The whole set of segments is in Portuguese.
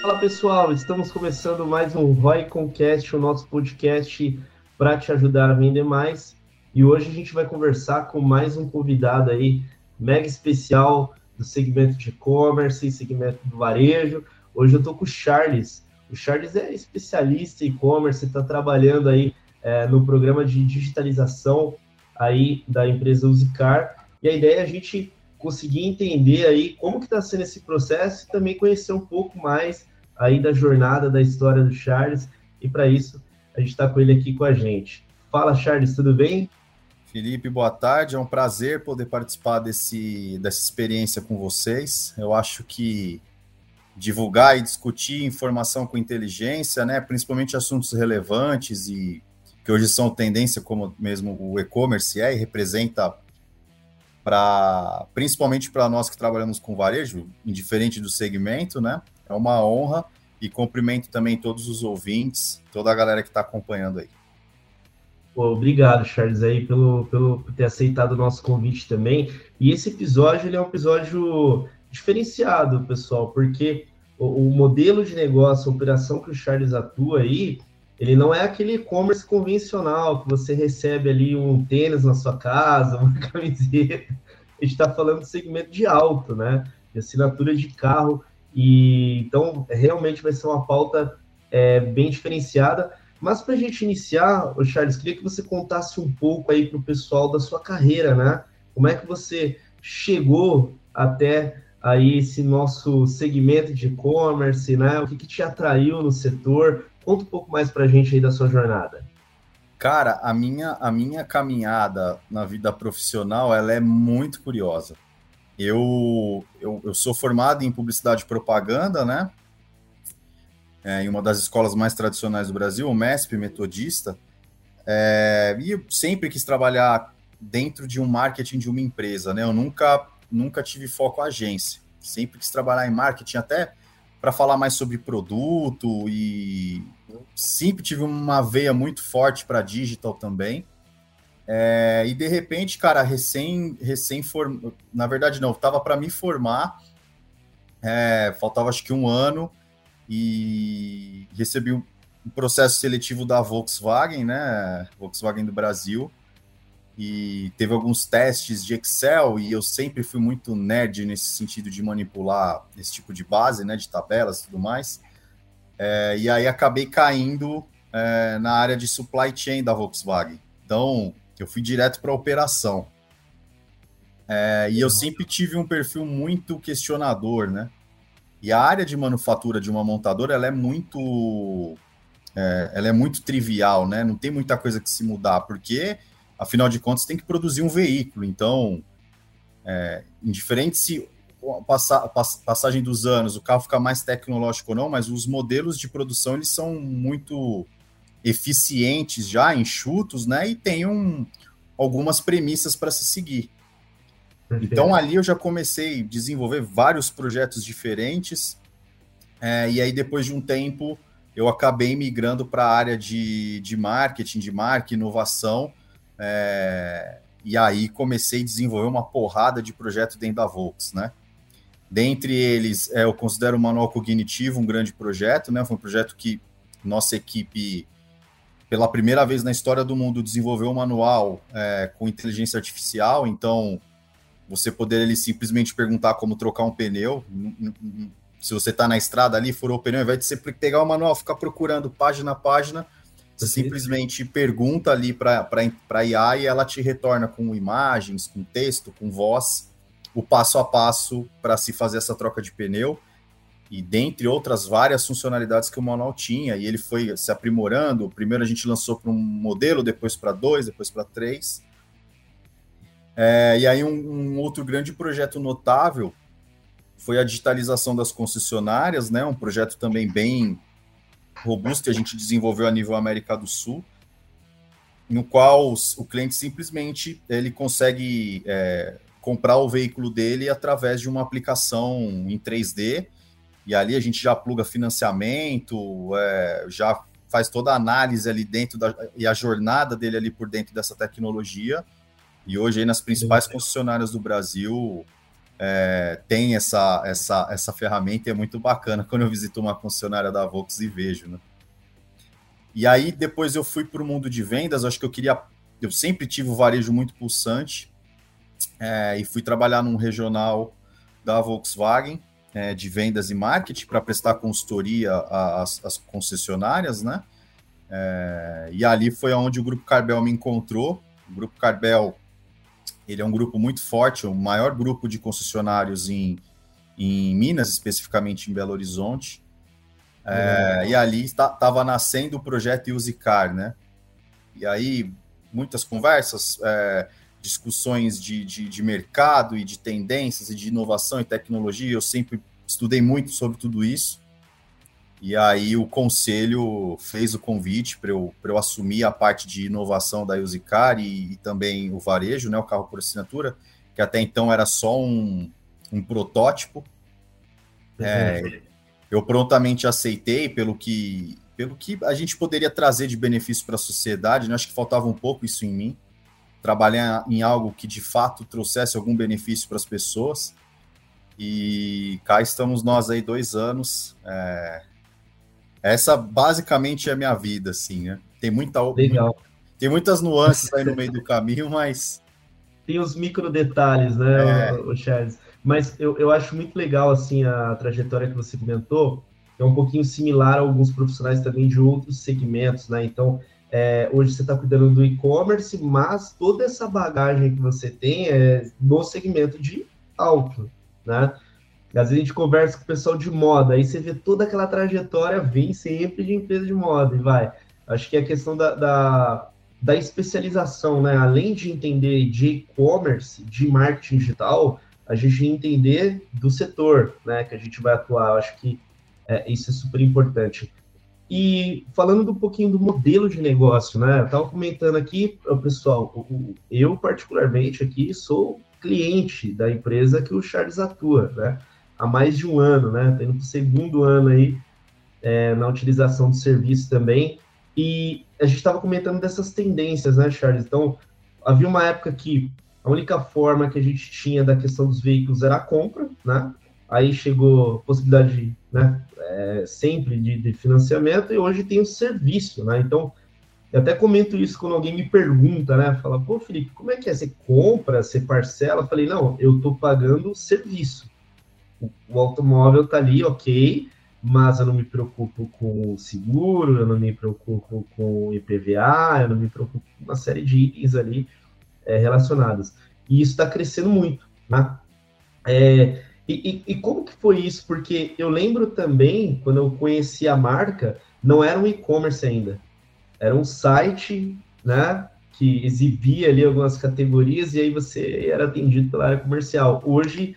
Fala pessoal, estamos começando mais um Roy Concast, o nosso podcast para te ajudar a vender mais. E hoje a gente vai conversar com mais um convidado aí, mega especial do segmento de e-commerce, segmento do varejo. Hoje eu estou com o Charles. O Charles é especialista em e-commerce, está trabalhando aí é, no programa de digitalização aí da empresa Usicar. E a ideia é a gente conseguir entender aí como que está sendo esse processo e também conhecer um pouco mais aí da jornada, da história do Charles. E para isso, a gente está com ele aqui com a gente. Fala, Charles, tudo bem? Felipe, boa tarde. É um prazer poder participar desse, dessa experiência com vocês. Eu acho que divulgar e discutir informação com inteligência, né, principalmente assuntos relevantes e que hoje são tendência, como mesmo o e-commerce é e representa para principalmente para nós que trabalhamos com varejo, indiferente do segmento, né? É uma honra e cumprimento também todos os ouvintes, toda a galera que está acompanhando aí. Obrigado, Charles, aí, pelo, pelo por ter aceitado o nosso convite também. E esse episódio ele é um episódio diferenciado, pessoal, porque o, o modelo de negócio, a operação que o Charles atua aí, ele não é aquele e-commerce convencional que você recebe ali um tênis na sua casa, uma camiseta. A gente está falando de segmento de alto, né? De assinatura de carro e então realmente vai ser uma pauta é, bem diferenciada. Mas para a gente iniciar, Charles, queria que você contasse um pouco aí para o pessoal da sua carreira, né? Como é que você chegou até aí esse nosso segmento de e-commerce, né? O que, que te atraiu no setor? Conta um pouco mais para a gente aí da sua jornada. Cara, a minha, a minha caminhada na vida profissional ela é muito curiosa. Eu, eu, eu sou formado em publicidade e propaganda, né? É, em uma das escolas mais tradicionais do Brasil, o MESP, metodista. É, e eu sempre quis trabalhar dentro de um marketing de uma empresa, né? Eu nunca, nunca tive foco agência. Sempre quis trabalhar em marketing, até para falar mais sobre produto e sempre tive uma veia muito forte para digital também. É, e de repente, cara, recém, recém form... na verdade não, tava para me formar, é, faltava acho que um ano e recebi um processo seletivo da Volkswagen, né, Volkswagen do Brasil, e teve alguns testes de Excel e eu sempre fui muito nerd nesse sentido de manipular esse tipo de base, né, de tabelas e tudo mais. É, e aí acabei caindo é, na área de supply chain da Volkswagen. Então, eu fui direto para a operação. É, e eu sempre tive um perfil muito questionador, né? E a área de manufatura de uma montadora, ela é muito, é, ela é muito trivial, né? Não tem muita coisa que se mudar, porque, afinal de contas, tem que produzir um veículo. Então, é, indiferente se a passagem dos anos o carro fica mais tecnológico ou não, mas os modelos de produção eles são muito eficientes já, enxutos, né? E tem um, algumas premissas para se seguir. Então ali eu já comecei a desenvolver vários projetos diferentes, é, e aí depois de um tempo eu acabei migrando para a área de, de marketing, de marca, inovação, é, e aí comecei a desenvolver uma porrada de projetos dentro da Volks, né? Dentre eles, é, eu considero o Manual Cognitivo um grande projeto, né? Foi um projeto que nossa equipe pela primeira vez na história do mundo, desenvolveu um manual é, com inteligência artificial, então você poder ele simplesmente perguntar como trocar um pneu. Se você está na estrada ali, furou o pneu, ao invés de você pegar o manual, ficar procurando página a página, você simplesmente pergunta ali para a IA e ela te retorna com imagens, com texto, com voz, o passo a passo para se fazer essa troca de pneu e dentre outras várias funcionalidades que o manual tinha, e ele foi se aprimorando. Primeiro a gente lançou para um modelo, depois para dois, depois para três. É, e aí um, um, outro grande projeto notável foi a digitalização das concessionárias, né? Um projeto também bem robusto que a gente desenvolveu a nível América do Sul, no qual o cliente simplesmente ele consegue é, comprar o veículo dele através de uma aplicação em 3D e ali a gente já pluga financiamento, é, já faz toda a análise ali dentro da, e a jornada dele ali por dentro dessa tecnologia. E hoje aí nas principais concessionárias do Brasil, é, tem essa, essa, essa ferramenta e é muito bacana quando eu visito uma concessionária da Vox e vejo, né? E aí depois eu fui para o mundo de vendas, acho que eu queria, eu sempre tive o varejo muito pulsante é, e fui trabalhar num regional da Volkswagen é, de vendas e marketing para prestar consultoria às, às concessionárias, né? É, e ali foi onde o Grupo Carbel me encontrou. O Grupo Carbel ele é um grupo muito forte, o maior grupo de concessionários em, em Minas, especificamente em Belo Horizonte. É, e ali estava nascendo o projeto Usicar, né? E aí, muitas conversas, é, discussões de, de, de, mercado e de tendências e de inovação e tecnologia. Eu sempre estudei muito sobre tudo isso. E aí o conselho fez o convite para eu, eu assumir a parte de inovação da Usicar e, e, também o varejo, né, o carro por assinatura, que até então era só um, um protótipo. É, eu prontamente aceitei pelo que, pelo que a gente poderia trazer de benefício para a sociedade. Né? Acho que faltava um pouco isso em mim. Trabalhar em algo que de fato trouxesse algum benefício para as pessoas. E cá estamos nós aí dois anos. É, essa basicamente é a minha vida, assim, né? Tem muita Legal. Tem muitas nuances aí no meio do caminho, mas tem os micro detalhes, né, é. o Charles? Mas eu, eu acho muito legal assim a trajetória que você comentou, é um pouquinho similar a alguns profissionais também de outros segmentos, né? Então, é, hoje você está cuidando do e-commerce, mas toda essa bagagem que você tem é no segmento de auto, né? Às vezes a gente conversa com o pessoal de moda, aí você vê toda aquela trajetória, vem sempre de empresa de moda e vai. Acho que é a questão da, da, da especialização, né? Além de entender de e-commerce, de marketing digital, a gente entender do setor, né? Que a gente vai atuar. Acho que é, isso é super importante. E falando um pouquinho do modelo de negócio, né? Eu estava comentando aqui, pessoal, eu particularmente aqui sou cliente da empresa que o Charles atua, né? Há mais de um ano, né? Tendo o segundo ano aí é, na utilização do serviço também. E a gente estava comentando dessas tendências, né, Charles? Então, havia uma época que a única forma que a gente tinha da questão dos veículos era a compra, né? Aí chegou a possibilidade, né, é, sempre de, de, financiamento, e hoje tem o serviço, né? Então, eu até comento isso quando alguém me pergunta, né? Fala, pô, Felipe, como é que é? Você compra, você parcela? Eu falei, não, eu estou pagando serviço o automóvel está ali, ok, mas eu não me preocupo com o seguro, eu não me preocupo com o IPVA, eu não me preocupo com uma série de itens ali é, relacionados. E isso está crescendo muito, né? É, e, e, e, como que foi isso? Porque eu lembro também, quando eu conheci a marca, não era um e-commerce ainda. Era um site, né? Que exibia ali algumas categorias e aí você era atendido pela área comercial. Hoje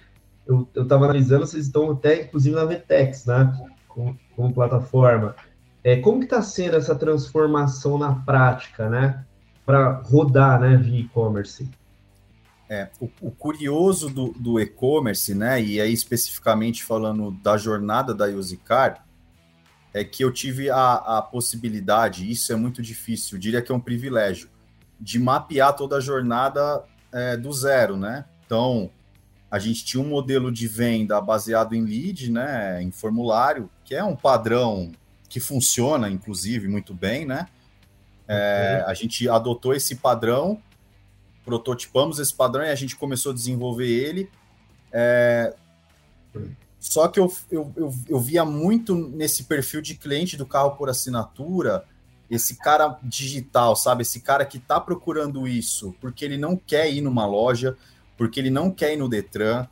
eu estava analisando, vocês estão até, inclusive, na Vetex, né? Como, como plataforma. É, como que está sendo essa transformação na prática, né? Para rodar, né, via e-commerce? É, o, o, curioso do, do e-commerce, né, e aí especificamente falando da jornada da Usicar, é que eu tive a, a possibilidade, isso é muito difícil, eu diria que é um privilégio, de mapear toda a jornada é, do zero, né? Então, a gente tinha um modelo de venda baseado em lead, né, em formulário, que é um padrão que funciona, inclusive, muito bem, né? É, a gente adotou esse padrão, prototipamos esse padrão e a gente começou a desenvolver ele. É, só que eu, eu, eu, eu, via muito nesse perfil de cliente do carro por assinatura, esse cara digital, sabe? Esse cara que está procurando isso porque ele não quer ir numa loja, porque ele não quer ir no Detran,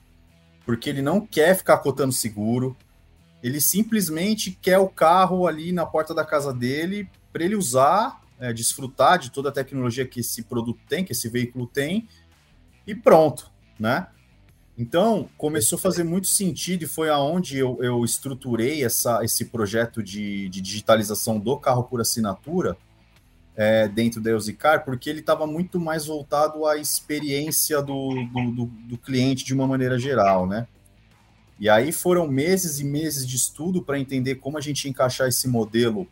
porque ele não quer ficar cotando seguro, ele simplesmente quer o carro ali na porta da casa dele para ele usar, é, desfrutar de toda a tecnologia que esse produto tem, que esse veículo tem, e pronto, né? Então, começou a fazer muito sentido e foi aonde eu, eu estruturei essa, esse projeto de, de digitalização do carro por assinatura, é, dentro da Elzicar, porque ele estava muito mais voltado à experiência do, do, do, do, cliente de uma maneira geral, né? E aí foram meses e meses de estudo para entender como a gente encaixar esse modelo,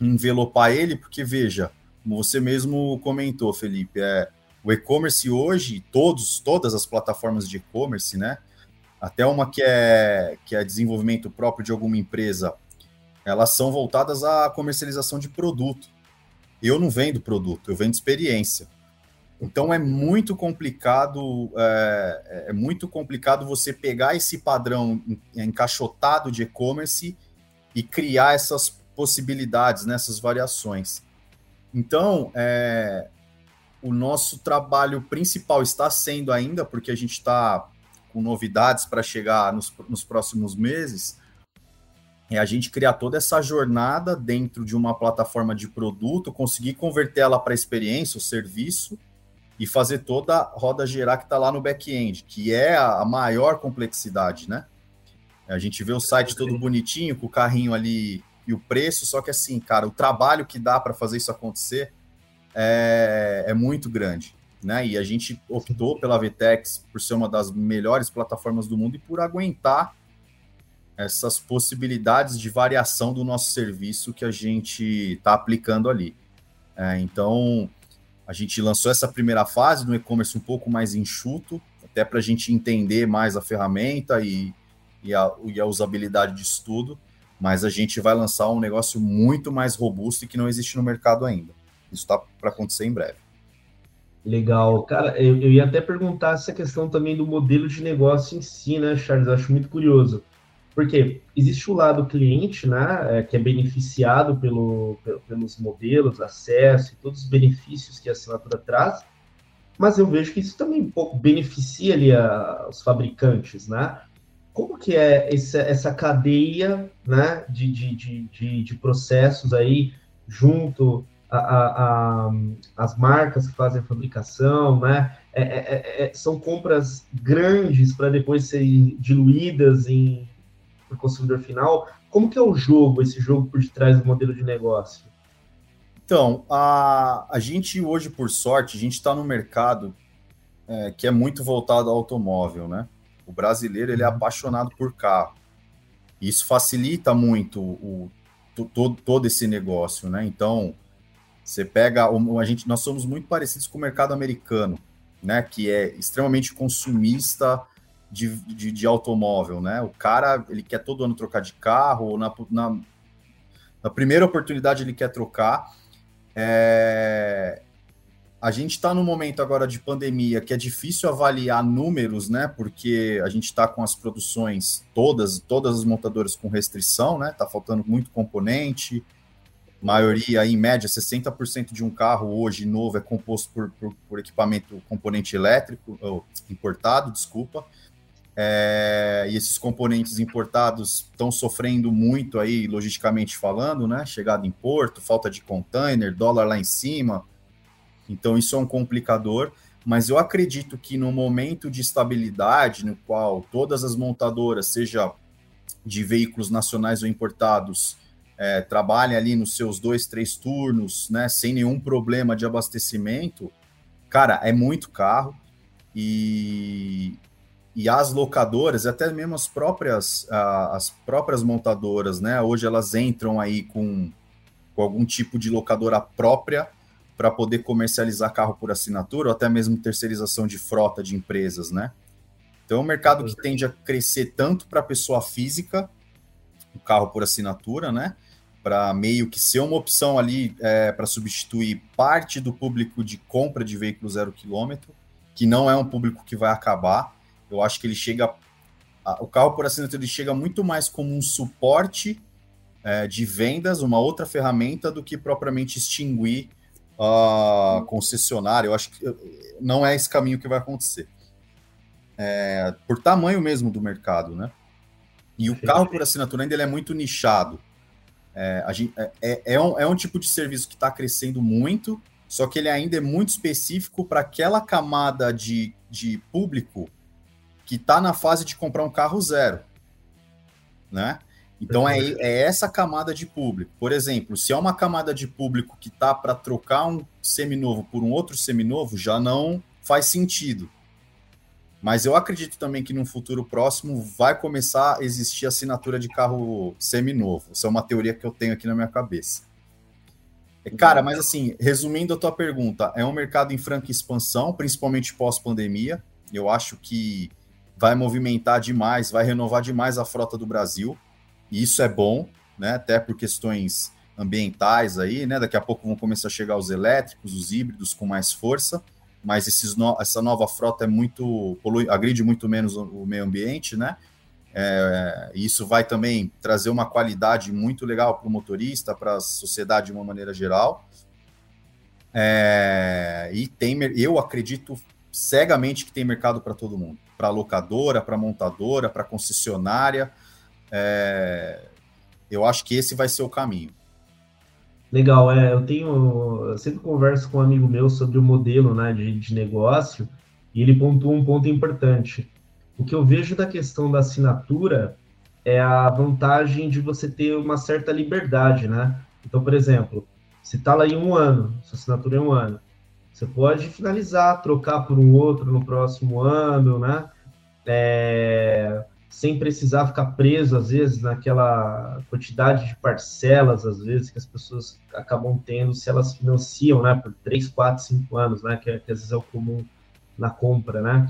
envelopar ele, porque veja, como você mesmo comentou, Felipe, é, o e-commerce hoje, todos, todas as plataformas de e-commerce, né? até uma que é, que é desenvolvimento próprio de alguma empresa, elas são voltadas à comercialização de produto. Eu não vendo produto, eu vendo experiência. Então é muito complicado, é, é muito complicado você pegar esse padrão encaixotado de e-commerce e criar essas possibilidades, nessas né, variações. Então, é, o nosso trabalho principal está sendo ainda, porque a gente está com novidades para chegar nos, nos próximos meses, é a gente criar toda essa jornada dentro de uma plataforma de produto, conseguir converter ela para experiência, o serviço, e fazer toda a roda girar que está lá no back-end, que é a maior complexidade, né? A gente vê o site todo bonitinho, com o carrinho ali e o preço, só que assim, cara, o trabalho que dá para fazer isso acontecer é, é, muito grande, né? E a gente optou pela Vtex por ser uma das melhores plataformas do mundo e por aguentar essas possibilidades de variação do nosso serviço que a gente está aplicando ali. É, então, a gente lançou essa primeira fase no e-commerce um pouco mais enxuto, até para a gente entender mais a ferramenta e, e, a, e a usabilidade de estudo, mas a gente vai lançar um negócio muito mais robusto e que não existe no mercado ainda. Isso está para acontecer em breve. Legal. Cara, eu, eu, ia até perguntar essa questão também do modelo de negócio em si, né, Charles? Eu acho muito curioso. Porque existe o lado cliente, né, é, que é beneficiado pelo, pelos modelos, acesso e todos os benefícios que a assinatura traz, mas eu vejo que isso também um pouco beneficia ali a, os fabricantes, né? Como que é essa, essa cadeia né, de, de, de, de, de processos aí junto a, a, a, as marcas que fazem a fabricação, né? É, é, é, é são compras grandes para depois serem diluídas em para o consumidor final. Como que é o jogo, esse jogo por detrás do modelo de negócio? Então, a, a gente hoje, por sorte, a gente está no mercado é, que é muito voltado ao automóvel, né? O brasileiro ele é uhum. apaixonado por carro. Isso facilita muito o, todo, todo esse negócio, né? Então, você pega a gente, nós somos muito parecidos com o mercado americano, né? Que é extremamente consumista, de, de, de, automóvel, né? O cara, ele quer todo ano trocar de carro, na, na, na primeira oportunidade ele quer trocar. É... A gente está no momento agora de pandemia que é difícil avaliar números, né? Porque a gente está com as produções todas, todas as montadoras com restrição, né? Tá faltando muito componente. Maioria, em média, 60% de um carro hoje novo é composto por, por, por equipamento componente elétrico, importado, desculpa. É, e esses componentes importados estão sofrendo muito aí, logisticamente falando, né? Chegada em porto, falta de container, dólar lá em cima. Então, isso é um complicador. Mas eu acredito que no momento de estabilidade, no qual todas as montadoras, seja de veículos nacionais ou importados, é, trabalhem ali nos seus dois, três turnos, né? Sem nenhum problema de abastecimento, cara, é muito carro. E, e as locadoras, até mesmo as próprias, as próprias montadoras, né? Hoje elas entram aí com, com algum tipo de locadora própria para poder comercializar carro por assinatura ou até mesmo terceirização de frota de empresas, né? Então é um mercado que tende a crescer tanto para a pessoa física, o carro por assinatura, né? Para meio que ser uma opção ali é, para substituir parte do público de compra de veículo zero quilômetro, que não é um público que vai acabar eu acho que ele chega. o carro por assinatura ele chega muito mais como um suporte é, de vendas, uma outra ferramenta, do que propriamente extinguir a concessionária. Eu acho que não é esse caminho que vai acontecer. É, por tamanho mesmo do mercado, né? E o carro por assinatura ainda ele é muito nichado. É, gente, é, é, é, um, é um tipo de serviço que está crescendo muito, só que ele ainda é muito específico para aquela camada de, de público que está na fase de comprar um carro zero, né? Então é, é essa camada de público. Por exemplo, se é uma camada de público que está para trocar um seminovo por um outro seminovo, já não faz sentido. Mas eu acredito também que no futuro próximo vai começar a existir assinatura de carro seminovo. Essa é uma teoria que eu tenho aqui na minha cabeça. É, cara, mas assim, resumindo a tua pergunta, é um mercado em franca expansão, principalmente pós-pandemia. Eu acho que vai movimentar demais, vai renovar demais a frota do Brasil. E isso é bom, né? Até por questões ambientais aí, né? Daqui a pouco vão começar a chegar os elétricos, os híbridos com mais força, mas esses no... essa nova frota é muito polui... agride muito menos o meio ambiente, né? É... isso vai também trazer uma qualidade muito legal para o motorista, para a sociedade de uma maneira geral. É... e tem, eu acredito cegamente que tem mercado para todo mundo, para locadora, para montadora, para concessionária. É... eu acho que esse vai ser o caminho. Legal, é, eu tenho, eu sempre converso com um amigo meu sobre o modelo, né, de, de negócio, e ele pontuou um ponto importante. O que eu vejo da questão da assinatura é a vantagem de você ter uma certa liberdade, né? Então, por exemplo, se está lá em um ano, sua assinatura é um ano, você pode finalizar, trocar por um outro no próximo ano, né? É, sem precisar ficar preso, às vezes, naquela quantidade de parcelas, às vezes, que as pessoas acabam tendo se elas financiam, né, por 3, 4, 5 anos, né, que, que às vezes é o comum na compra, né.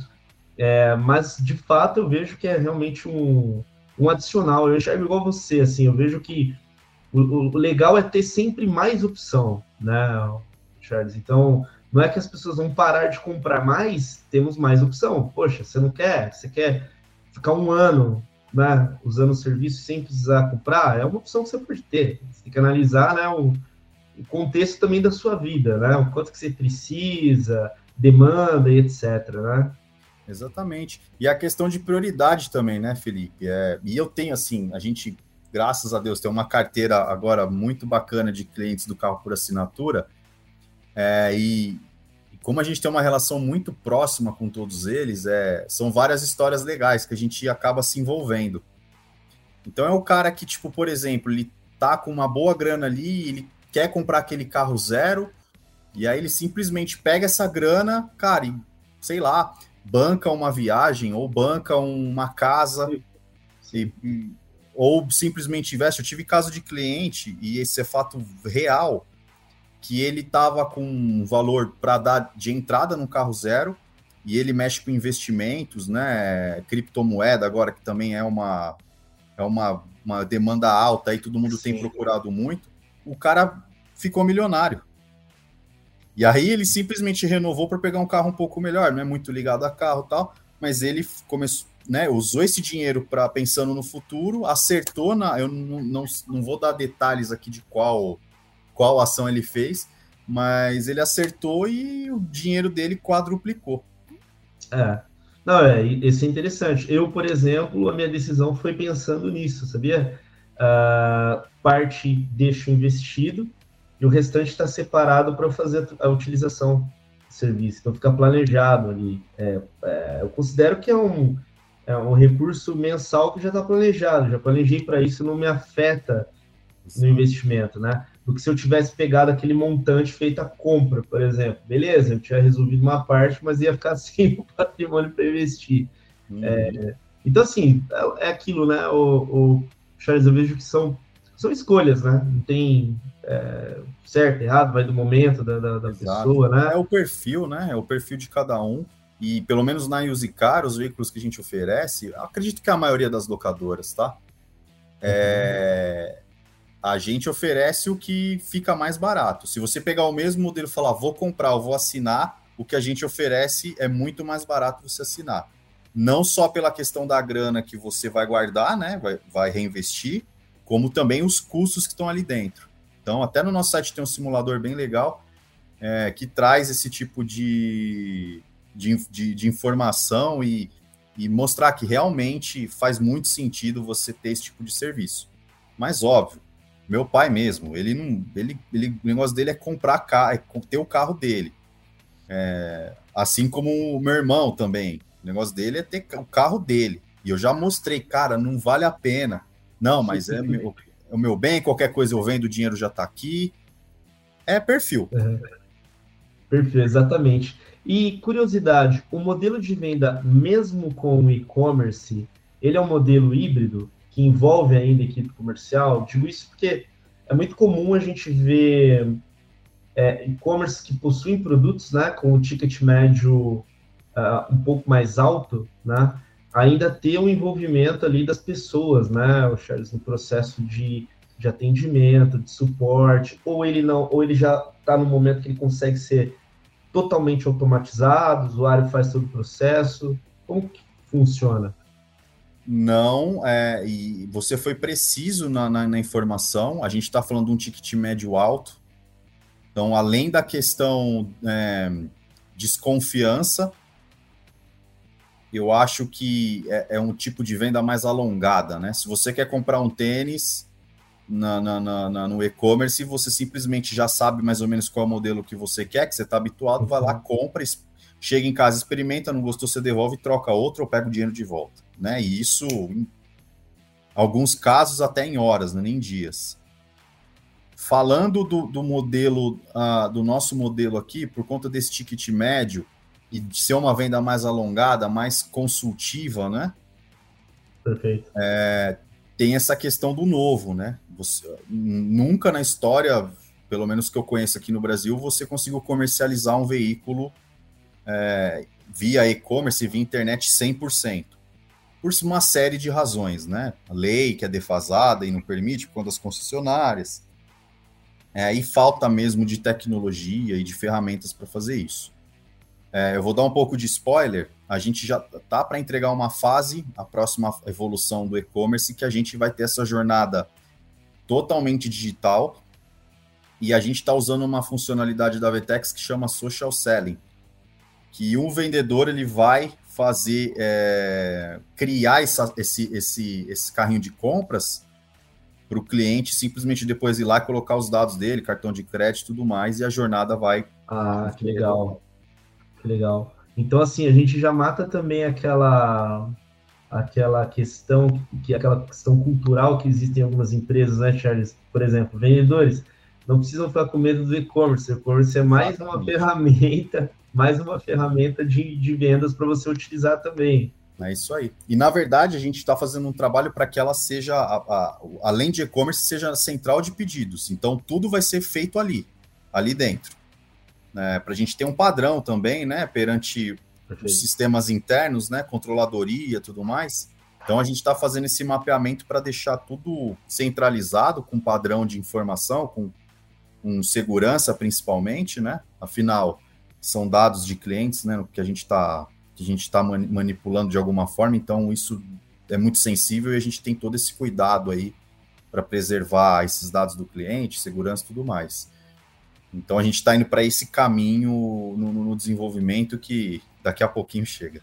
É, mas, de fato, eu vejo que é realmente um, um adicional. Eu enxergo igual você, assim, eu vejo que o, o legal é ter sempre mais opção, né, Charles? Então, não é que as pessoas vão parar de comprar mais, temos mais opção. Poxa, você não quer? Você quer ficar um ano né, usando o serviço sem precisar comprar, é uma opção que você pode ter. Você tem que analisar né, o, o contexto também da sua vida, né? O quanto que você precisa, demanda e etc, né? Exatamente. E a questão de prioridade também, né, Felipe? É, e eu tenho, assim, a gente, graças a Deus, tem uma carteira agora muito bacana de clientes do carro por assinatura. É, e, como a gente tem uma relação muito próxima com todos eles, é, são várias histórias legais que a gente acaba se envolvendo. Então é o cara que, tipo, por exemplo, ele tá com uma boa grana ali, ele quer comprar aquele carro zero, e aí ele simplesmente pega essa grana, cara, e sei lá, banca uma viagem ou banca uma casa e, ou simplesmente investe. Eu tive caso de cliente, e esse é fato real, que ele estava com um valor para dar de entrada no carro zero e ele mexe com investimentos, né? Criptomoeda agora que também é uma é uma, uma demanda alta e todo mundo Sim. tem procurado muito. O cara ficou milionário. E aí ele simplesmente renovou para pegar um carro um pouco melhor, não é muito ligado a carro tal, mas ele começou, né, usou esse dinheiro para pensando no futuro, acertou na, eu não, não, não vou dar detalhes aqui de qual qual ação ele fez, mas ele acertou e o dinheiro dele quadruplicou. É. Não, é, isso é interessante. Eu, por exemplo, a minha decisão foi pensando nisso, sabia? Uh, parte deixo investido e o restante está separado para fazer a utilização do serviço. Então fica planejado ali. É, é, eu considero que é um, é um recurso mensal que já está planejado. Já planejei para isso, não me afeta no investimento, né? Do que se eu tivesse pegado aquele montante feito a compra, por exemplo. Beleza, eu tinha resolvido uma parte, mas ia ficar sem o patrimônio para investir. Uhum. É, então, assim, é, é, aquilo, né? O, o Charles, eu vejo que são, são escolhas, né? Não tem é, certo, errado, vai do momento da, da, da pessoa, né? É o perfil, né? É o perfil de cada um. E pelo menos na Usicar, os veículos que a gente oferece, acredito que a maioria das locadoras, tá? É, a gente oferece o que fica mais barato. Se você pegar o mesmo modelo e falar, vou comprar, vou assinar, o que a gente oferece é muito mais barato você assinar. Não só pela questão da grana que você vai guardar, né? Vai, vai reinvestir, como também os custos que estão ali dentro. Então, até no nosso site tem um simulador bem legal é, que traz esse tipo de, de, de, de informação e, e mostrar que realmente faz muito sentido você ter esse tipo de serviço. Mas, óbvio, meu pai mesmo, ele não. Ele, ele, o negócio dele é comprar carro, é ter o carro dele. É, assim como o meu irmão também. O negócio dele é ter o carro dele. E eu já mostrei, cara, não vale a pena. Não, mas é, meu, é o meu bem, qualquer coisa eu vendo, o dinheiro já está aqui. É perfil. É, perfil, exatamente. E curiosidade, o modelo de venda, mesmo com o e-commerce, ele é um modelo híbrido? Que envolve ainda a equipe comercial. Digo isso porque é muito comum a gente ver é, e-commerce que possuem produtos né, com o ticket médio uh, um pouco mais alto, né, ainda ter um envolvimento ali das pessoas, né, o Charles, no processo de, de atendimento, de suporte, ou ele não, ou ele já está no momento que ele consegue ser totalmente automatizado, o usuário faz todo o processo, como que funciona? Não, é, e você foi preciso na, na, na informação. A gente está falando de um ticket médio alto. Então, além da questão é, desconfiança, eu acho que é, é, um tipo de venda mais alongada, né? Se você quer comprar um tênis na, na, na no e-commerce, você simplesmente já sabe mais ou menos qual é o modelo que você quer, que você está habituado, vai lá, uhum. compra, chega em casa, experimenta, não gostou, você devolve, troca outro ou pega o dinheiro de volta, né? E isso, em alguns casos, até em horas, né? nem dias. Falando do, do modelo, uh, do nosso modelo aqui, por conta desse ticket médio e de ser uma venda mais alongada, mais consultiva, né? Perfeito. É, tem essa questão do novo, né? Você, nunca na história, pelo menos que eu conheço aqui no Brasil, você conseguiu comercializar um veículo é, via e-commerce, via internet 100%. Por uma série de razões, né? A lei que é defasada e não permite, por conta das concessionárias. É, e falta mesmo de tecnologia e de ferramentas para fazer isso. É, eu vou dar um pouco de spoiler. A gente já tá para entregar uma fase, a próxima evolução do e-commerce, que a gente vai ter essa jornada totalmente digital. E a gente está usando uma funcionalidade da Vtex que chama Social Selling, que um vendedor ele vai fazer é, criar essa, esse, esse, esse carrinho de compras para o cliente simplesmente depois ir lá e colocar os dados dele, cartão de crédito e tudo mais, e a jornada vai. Ah, que legal. Que legal. Então, assim, a gente já mata também aquela aquela questão que aquela questão cultural que existe em algumas empresas, né, Charles? Por exemplo, vendedores não precisam ficar com medo do e-commerce. O e-commerce é mais Exatamente. uma ferramenta mais uma ferramenta de, de vendas para você utilizar também. É isso aí. E na verdade, a gente está fazendo um trabalho para que ela seja, a, a, além de e-commerce, seja central de pedidos. Então, tudo vai ser feito ali, ali dentro. Né? Para a gente ter um padrão também, né? Perante Perfeito. os sistemas internos, né? Controladoria tudo mais. Então, a gente está fazendo esse mapeamento para deixar tudo centralizado, com padrão de informação, com, com segurança principalmente, né? Afinal, são dados de clientes, né, que a gente está que a gente está manipulando de alguma forma, então isso é muito sensível e a gente tem todo esse cuidado aí para preservar esses dados do cliente, segurança e tudo mais. Então a gente está indo para esse caminho no, no, desenvolvimento que daqui a pouquinho chega.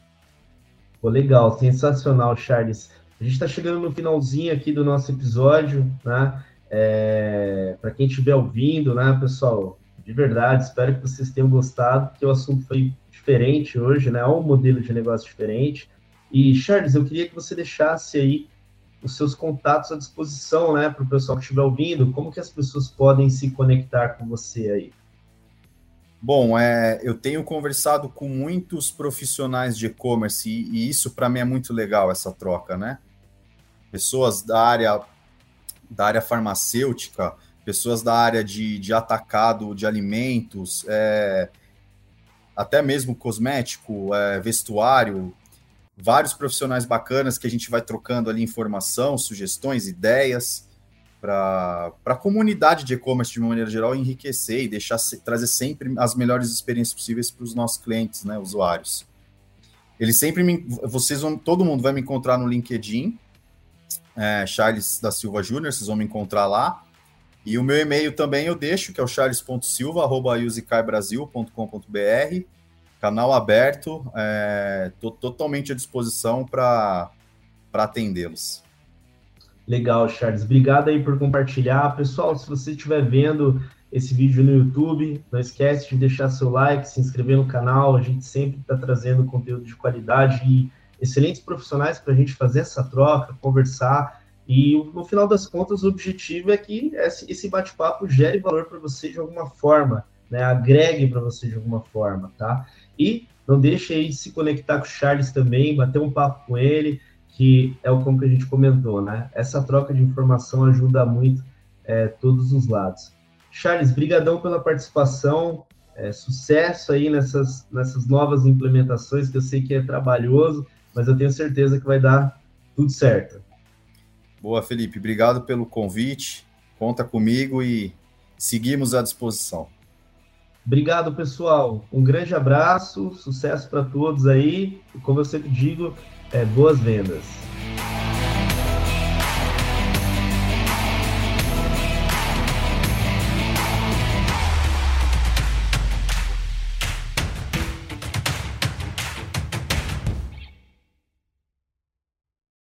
Pô, legal, sensacional, Charles. A gente está chegando no finalzinho aqui do nosso episódio, né? É, para quem estiver ouvindo, né, pessoal, de verdade, espero que vocês tenham gostado, que o assunto foi diferente hoje, né? Um modelo de negócio diferente. E, Charles, eu queria que você deixasse aí os seus contatos à disposição, né, para o pessoal que estiver ouvindo, como que as pessoas podem se conectar com você aí? Bom, é, eu tenho conversado com muitos profissionais de e-commerce e, e isso para mim é muito legal essa troca, né? Pessoas da área da área farmacêutica, pessoas da área de, de atacado de alimentos, é, até mesmo cosmético, é, vestuário, vários profissionais bacanas que a gente vai trocando ali informação, sugestões, ideias para a comunidade de e-commerce de maneira geral enriquecer e deixar trazer sempre as melhores experiências possíveis para os nossos clientes, né, usuários. Eles sempre me, vocês vão, todo mundo vai me encontrar no LinkedIn, é, Charles da Silva Júnior, vocês vão me encontrar lá. E o meu e-mail também eu deixo, que é o charles.silva.usicaibrasil.com.br. Canal aberto, estou é, totalmente à disposição para atendê-los. Legal, Charles. Obrigado aí por compartilhar. Pessoal, se você estiver vendo esse vídeo no YouTube, não esquece de deixar seu like, se inscrever no canal. A gente sempre está trazendo conteúdo de qualidade e excelentes profissionais para a gente fazer essa troca, conversar e no final das contas, o objetivo é que esse bate-papo gere valor para você de alguma forma, né? agregue para você de alguma forma, tá? E não deixe aí de se conectar com o Charles também, bater um papo com ele, que é o como que a gente comentou, né? Essa troca de informação ajuda muito é, todos os lados. Charles, brigadão pela participação, é, sucesso aí nessas, nessas novas implementações, que eu sei que é trabalhoso, mas eu tenho certeza que vai dar tudo certo. Boa, Felipe. Obrigado pelo convite. Conta comigo e seguimos à disposição. Obrigado, pessoal. Um grande abraço, sucesso para todos aí. E como eu sempre digo, é, boas vendas.